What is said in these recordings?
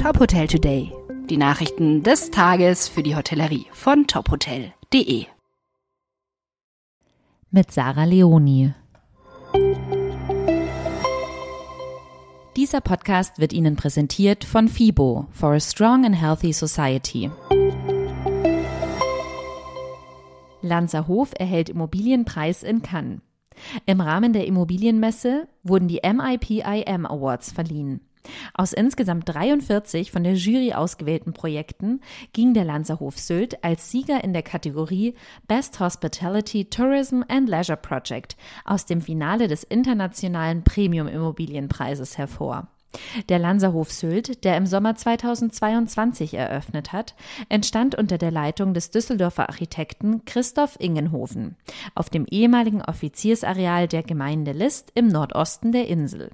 Top Hotel Today. Die Nachrichten des Tages für die Hotellerie von tophotel.de. Mit Sarah Leoni. Dieser Podcast wird Ihnen präsentiert von FIBO for a Strong and Healthy Society. Lanzerhof erhält Immobilienpreis in Cannes. Im Rahmen der Immobilienmesse wurden die MIPIM Awards verliehen. Aus insgesamt 43 von der Jury ausgewählten Projekten ging der Lanzerhof Sylt als Sieger in der Kategorie Best Hospitality Tourism and Leisure Project aus dem Finale des internationalen Premium Immobilienpreises hervor. Der Lanzerhof Sylt, der im Sommer 2022 eröffnet hat, entstand unter der Leitung des Düsseldorfer Architekten Christoph Ingenhofen auf dem ehemaligen Offiziersareal der Gemeinde List im Nordosten der Insel.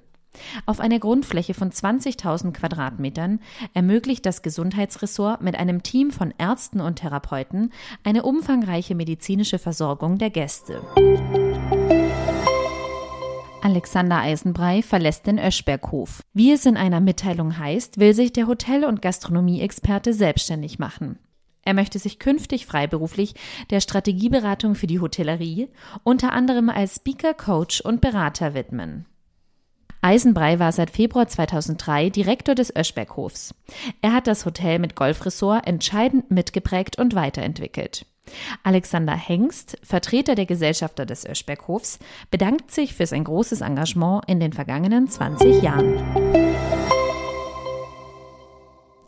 Auf einer Grundfläche von 20.000 Quadratmetern ermöglicht das Gesundheitsressort mit einem Team von Ärzten und Therapeuten eine umfangreiche medizinische Versorgung der Gäste. Alexander Eisenbrei verlässt den Öschberghof. Wie es in einer Mitteilung heißt, will sich der Hotel- und Gastronomieexperte selbstständig machen. Er möchte sich künftig freiberuflich der Strategieberatung für die Hotellerie, unter anderem als Speaker, Coach und Berater widmen. Eisenbrei war seit Februar 2003 Direktor des Öschberghofs. Er hat das Hotel mit Golfressort entscheidend mitgeprägt und weiterentwickelt. Alexander Hengst, Vertreter der Gesellschafter des Öschberghofs, bedankt sich für sein großes Engagement in den vergangenen 20 Jahren.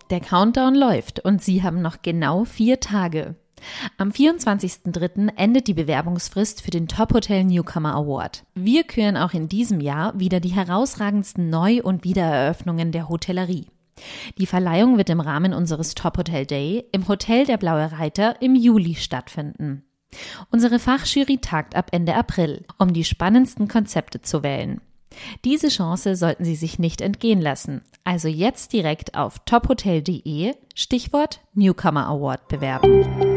Der Countdown läuft und Sie haben noch genau vier Tage. Am 24.03. endet die Bewerbungsfrist für den Top Hotel Newcomer Award. Wir küren auch in diesem Jahr wieder die herausragendsten Neu- und Wiedereröffnungen der Hotellerie. Die Verleihung wird im Rahmen unseres Top Hotel Day im Hotel der Blaue Reiter im Juli stattfinden. Unsere Fachjury tagt ab Ende April, um die spannendsten Konzepte zu wählen. Diese Chance sollten Sie sich nicht entgehen lassen. Also jetzt direkt auf tophotel.de Stichwort Newcomer Award bewerben.